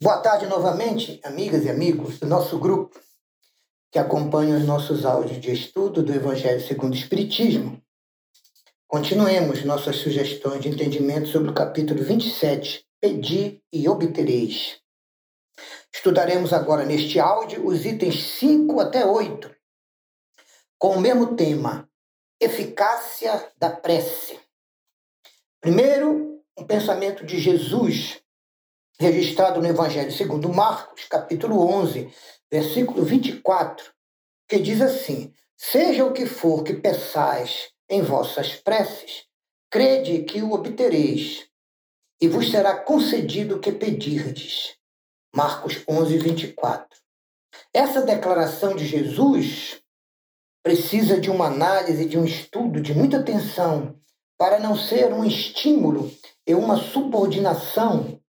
Boa tarde novamente, amigas e amigos do nosso grupo que acompanham os nossos áudios de estudo do Evangelho segundo o Espiritismo. Continuemos nossas sugestões de entendimento sobre o capítulo 27, Pedi e Obtereis. Estudaremos agora neste áudio os itens 5 até 8, com o mesmo tema, eficácia da prece. Primeiro, um pensamento de Jesus registrado no Evangelho segundo Marcos, capítulo 11, versículo 24, que diz assim: Seja o que for que peçais em vossas preces, crede que o obtereis, e vos será concedido o que pedirdes. Marcos 11, 24. Essa declaração de Jesus precisa de uma análise, de um estudo, de muita atenção, para não ser um estímulo e uma subordinação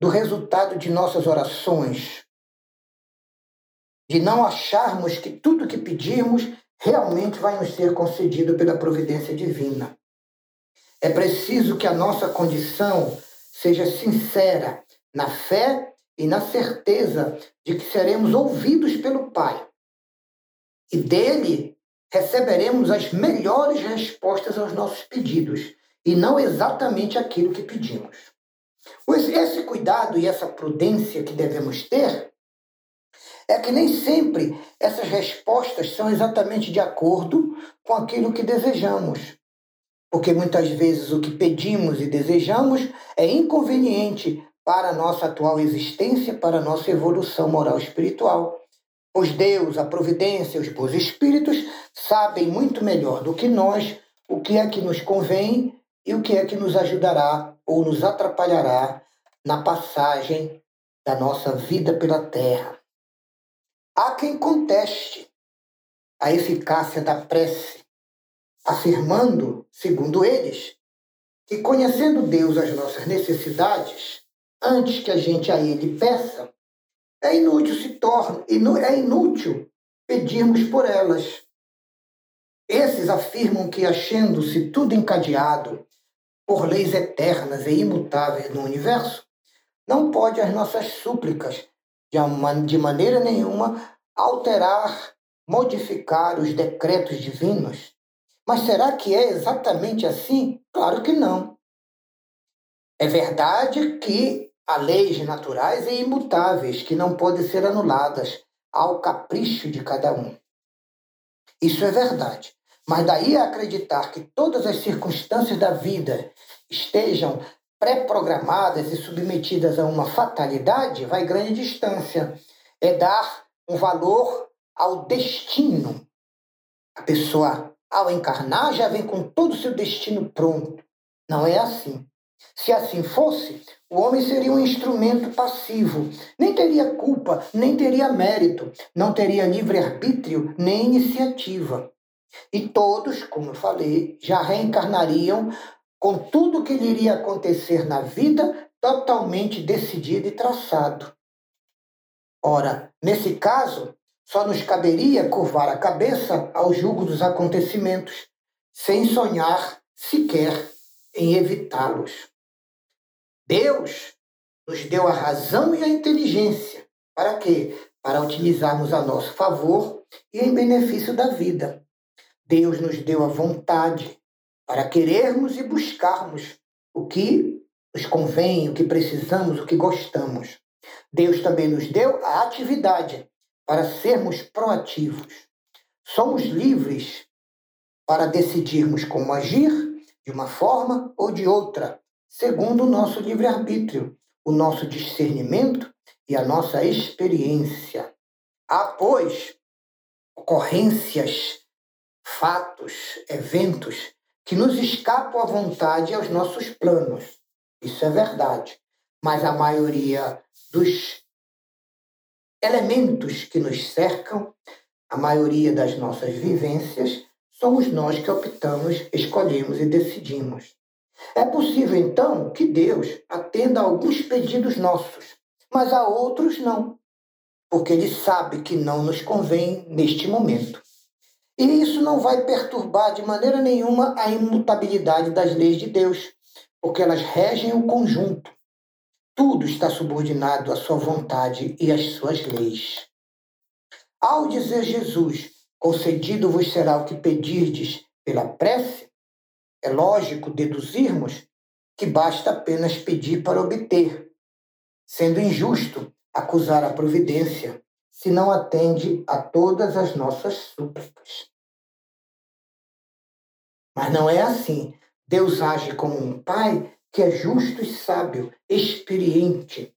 do resultado de nossas orações, de não acharmos que tudo que pedirmos realmente vai nos ser concedido pela providência divina. É preciso que a nossa condição seja sincera na fé e na certeza de que seremos ouvidos pelo Pai. E dele receberemos as melhores respostas aos nossos pedidos, e não exatamente aquilo que pedimos. Esse cuidado e essa prudência que devemos ter é que nem sempre essas respostas são exatamente de acordo com aquilo que desejamos. Porque muitas vezes o que pedimos e desejamos é inconveniente para a nossa atual existência, para a nossa evolução moral espiritual. Pois Deus, a providência, os bons espíritos sabem muito melhor do que nós o que é que nos convém e o que é que nos ajudará ou nos atrapalhará na passagem da nossa vida pela terra. Há quem conteste a eficácia da prece, afirmando, segundo eles, que conhecendo Deus as nossas necessidades, antes que a gente a Ele peça, é inútil se torna, é inútil pedirmos por elas. Esses afirmam que, achando-se tudo encadeado por leis eternas e imutáveis no universo, não pode as nossas súplicas, de maneira nenhuma, alterar, modificar os decretos divinos. Mas será que é exatamente assim? Claro que não. É verdade que há leis naturais e imutáveis que não podem ser anuladas ao capricho de cada um. Isso é verdade. Mas daí a acreditar que todas as circunstâncias da vida estejam pré-programadas e submetidas a uma fatalidade, vai grande distância. É dar um valor ao destino. A pessoa, ao encarnar, já vem com todo o seu destino pronto. Não é assim. Se assim fosse, o homem seria um instrumento passivo, nem teria culpa, nem teria mérito, não teria livre-arbítrio, nem iniciativa. E todos, como eu falei, já reencarnariam com tudo que lhe iria acontecer na vida totalmente decidido e traçado. Ora, nesse caso, só nos caberia curvar a cabeça ao julgo dos acontecimentos, sem sonhar sequer em evitá-los. Deus nos deu a razão e a inteligência. Para quê? Para utilizarmos a nosso favor e em benefício da vida. Deus nos deu a vontade para querermos e buscarmos o que nos convém, o que precisamos, o que gostamos. Deus também nos deu a atividade para sermos proativos. Somos livres para decidirmos como agir de uma forma ou de outra, segundo o nosso livre-arbítrio, o nosso discernimento e a nossa experiência. Há, pois, ocorrências fatos, eventos que nos escapam à vontade e aos nossos planos. Isso é verdade. Mas a maioria dos elementos que nos cercam, a maioria das nossas vivências, somos nós que optamos, escolhemos e decidimos. É possível, então, que Deus atenda a alguns pedidos nossos, mas a outros não, porque Ele sabe que não nos convém neste momento. E isso não vai perturbar de maneira nenhuma a imutabilidade das leis de Deus, porque elas regem o conjunto. tudo está subordinado à sua vontade e às suas leis. Ao dizer Jesus, concedido vos será o que pedirdes pela prece, é lógico deduzirmos que basta apenas pedir para obter, sendo injusto acusar a providência se não atende a todas as nossas súplicas. Mas não é assim. Deus age como um pai que é justo e sábio, experiente,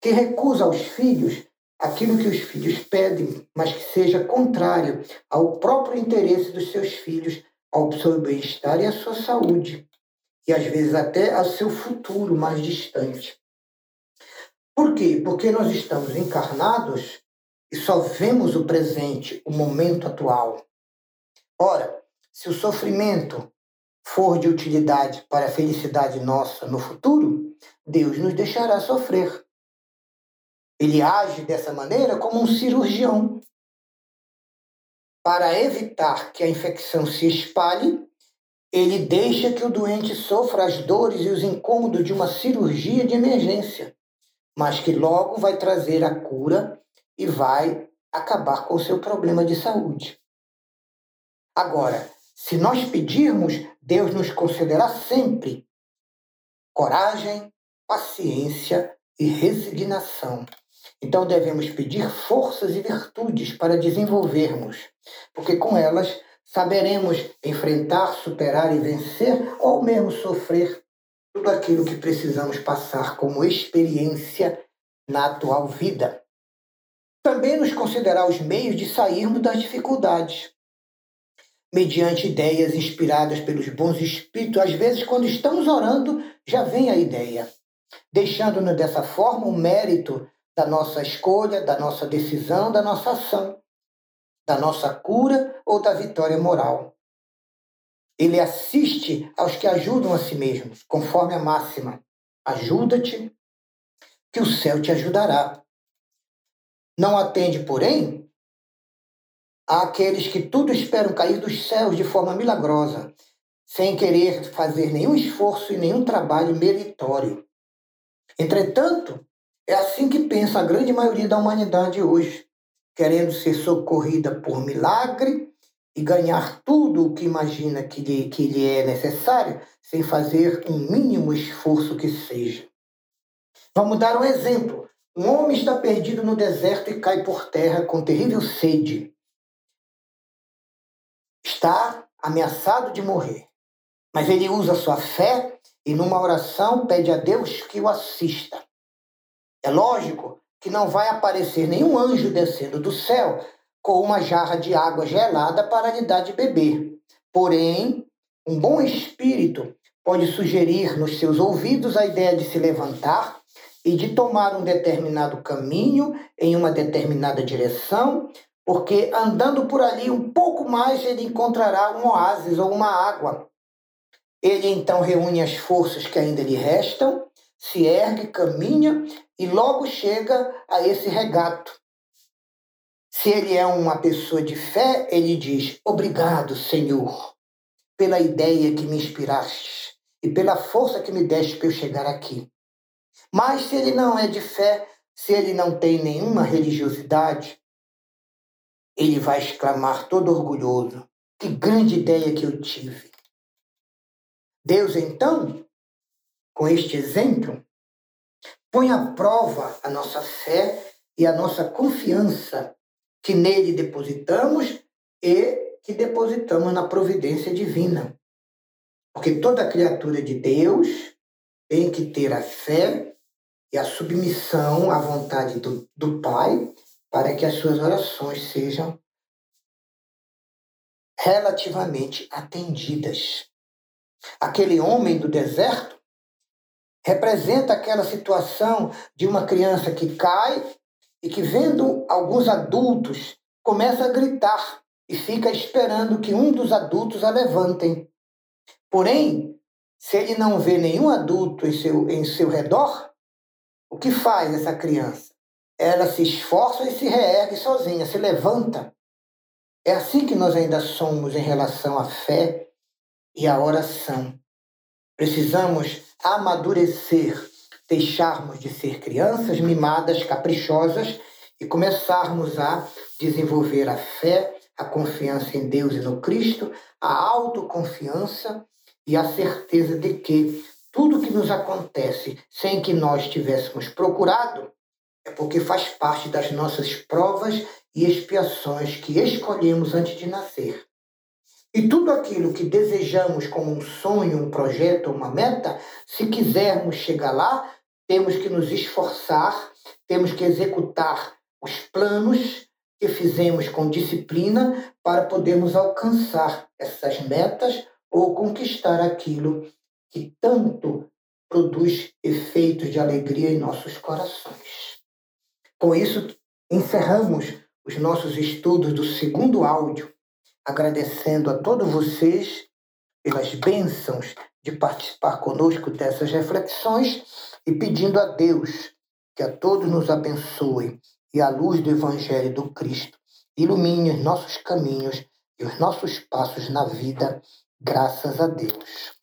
que recusa aos filhos aquilo que os filhos pedem, mas que seja contrário ao próprio interesse dos seus filhos, ao seu bem-estar e à sua saúde, e às vezes até ao seu futuro mais distante. Por quê? Porque nós estamos encarnados e só vemos o presente, o momento atual. Ora, se o sofrimento for de utilidade para a felicidade nossa no futuro, Deus nos deixará sofrer. Ele age dessa maneira como um cirurgião. Para evitar que a infecção se espalhe, ele deixa que o doente sofra as dores e os incômodos de uma cirurgia de emergência, mas que logo vai trazer a cura e vai acabar com o seu problema de saúde. Agora, se nós pedirmos, Deus nos concederá sempre coragem, paciência e resignação. Então devemos pedir forças e virtudes para desenvolvermos, porque com elas saberemos enfrentar, superar e vencer, ou mesmo sofrer tudo aquilo que precisamos passar como experiência na atual vida. Também nos considerar os meios de sairmos das dificuldades, mediante ideias inspiradas pelos bons espíritos. Às vezes, quando estamos orando, já vem a ideia, deixando-nos dessa forma o mérito da nossa escolha, da nossa decisão, da nossa ação, da nossa cura ou da vitória moral. Ele assiste aos que ajudam a si mesmos, conforme a máxima: ajuda-te, que o céu te ajudará. Não atende, porém, àqueles que tudo esperam cair dos céus de forma milagrosa, sem querer fazer nenhum esforço e nenhum trabalho meritório. Entretanto, é assim que pensa a grande maioria da humanidade hoje, querendo ser socorrida por milagre e ganhar tudo o que imagina que lhe, que lhe é necessário, sem fazer um mínimo esforço que seja. Vamos dar um exemplo. Um homem está perdido no deserto e cai por terra com terrível sede está ameaçado de morrer. Mas ele usa sua fé e, numa oração, pede a Deus que o assista. É lógico que não vai aparecer nenhum anjo descendo do céu com uma jarra de água gelada para lhe dar de beber. Porém, um bom espírito pode sugerir nos seus ouvidos a ideia de se levantar e de tomar um determinado caminho em uma determinada direção, porque andando por ali um pouco mais ele encontrará um oásis ou uma água. Ele então reúne as forças que ainda lhe restam, se ergue, caminha e logo chega a esse regato. Se ele é uma pessoa de fé, ele diz: Obrigado, Senhor, pela ideia que me inspiraste e pela força que me deste para eu chegar aqui. Mas se ele não é de fé, se ele não tem nenhuma religiosidade, ele vai exclamar todo orgulhoso: Que grande ideia que eu tive! Deus, então, com este exemplo, põe à prova a nossa fé e a nossa confiança que nele depositamos e que depositamos na providência divina. Porque toda criatura de Deus tem que ter a fé e a submissão à vontade do, do Pai para que as suas orações sejam relativamente atendidas. Aquele homem do deserto representa aquela situação de uma criança que cai e que, vendo alguns adultos, começa a gritar e fica esperando que um dos adultos a levantem. Porém, se ele não vê nenhum adulto em seu, em seu redor, o que faz essa criança? ela se esforça e se reergue sozinha, se levanta. É assim que nós ainda somos em relação à fé e à oração. Precisamos amadurecer deixarmos de ser crianças mimadas, caprichosas e começarmos a desenvolver a fé, a confiança em Deus e no Cristo, a autoconfiança e a certeza de que tudo que nos acontece sem que nós tivéssemos procurado é porque faz parte das nossas provas e expiações que escolhemos antes de nascer. E tudo aquilo que desejamos como um sonho, um projeto, uma meta, se quisermos chegar lá, temos que nos esforçar, temos que executar os planos que fizemos com disciplina para podermos alcançar essas metas ou conquistar aquilo que tanto produz efeitos de alegria em nossos corações. Com isso, encerramos os nossos estudos do segundo áudio, agradecendo a todos vocês pelas bênçãos de participar conosco dessas reflexões e pedindo a Deus que a todos nos abençoe e a luz do Evangelho do Cristo ilumine os nossos caminhos e os nossos passos na vida, graças a Deus.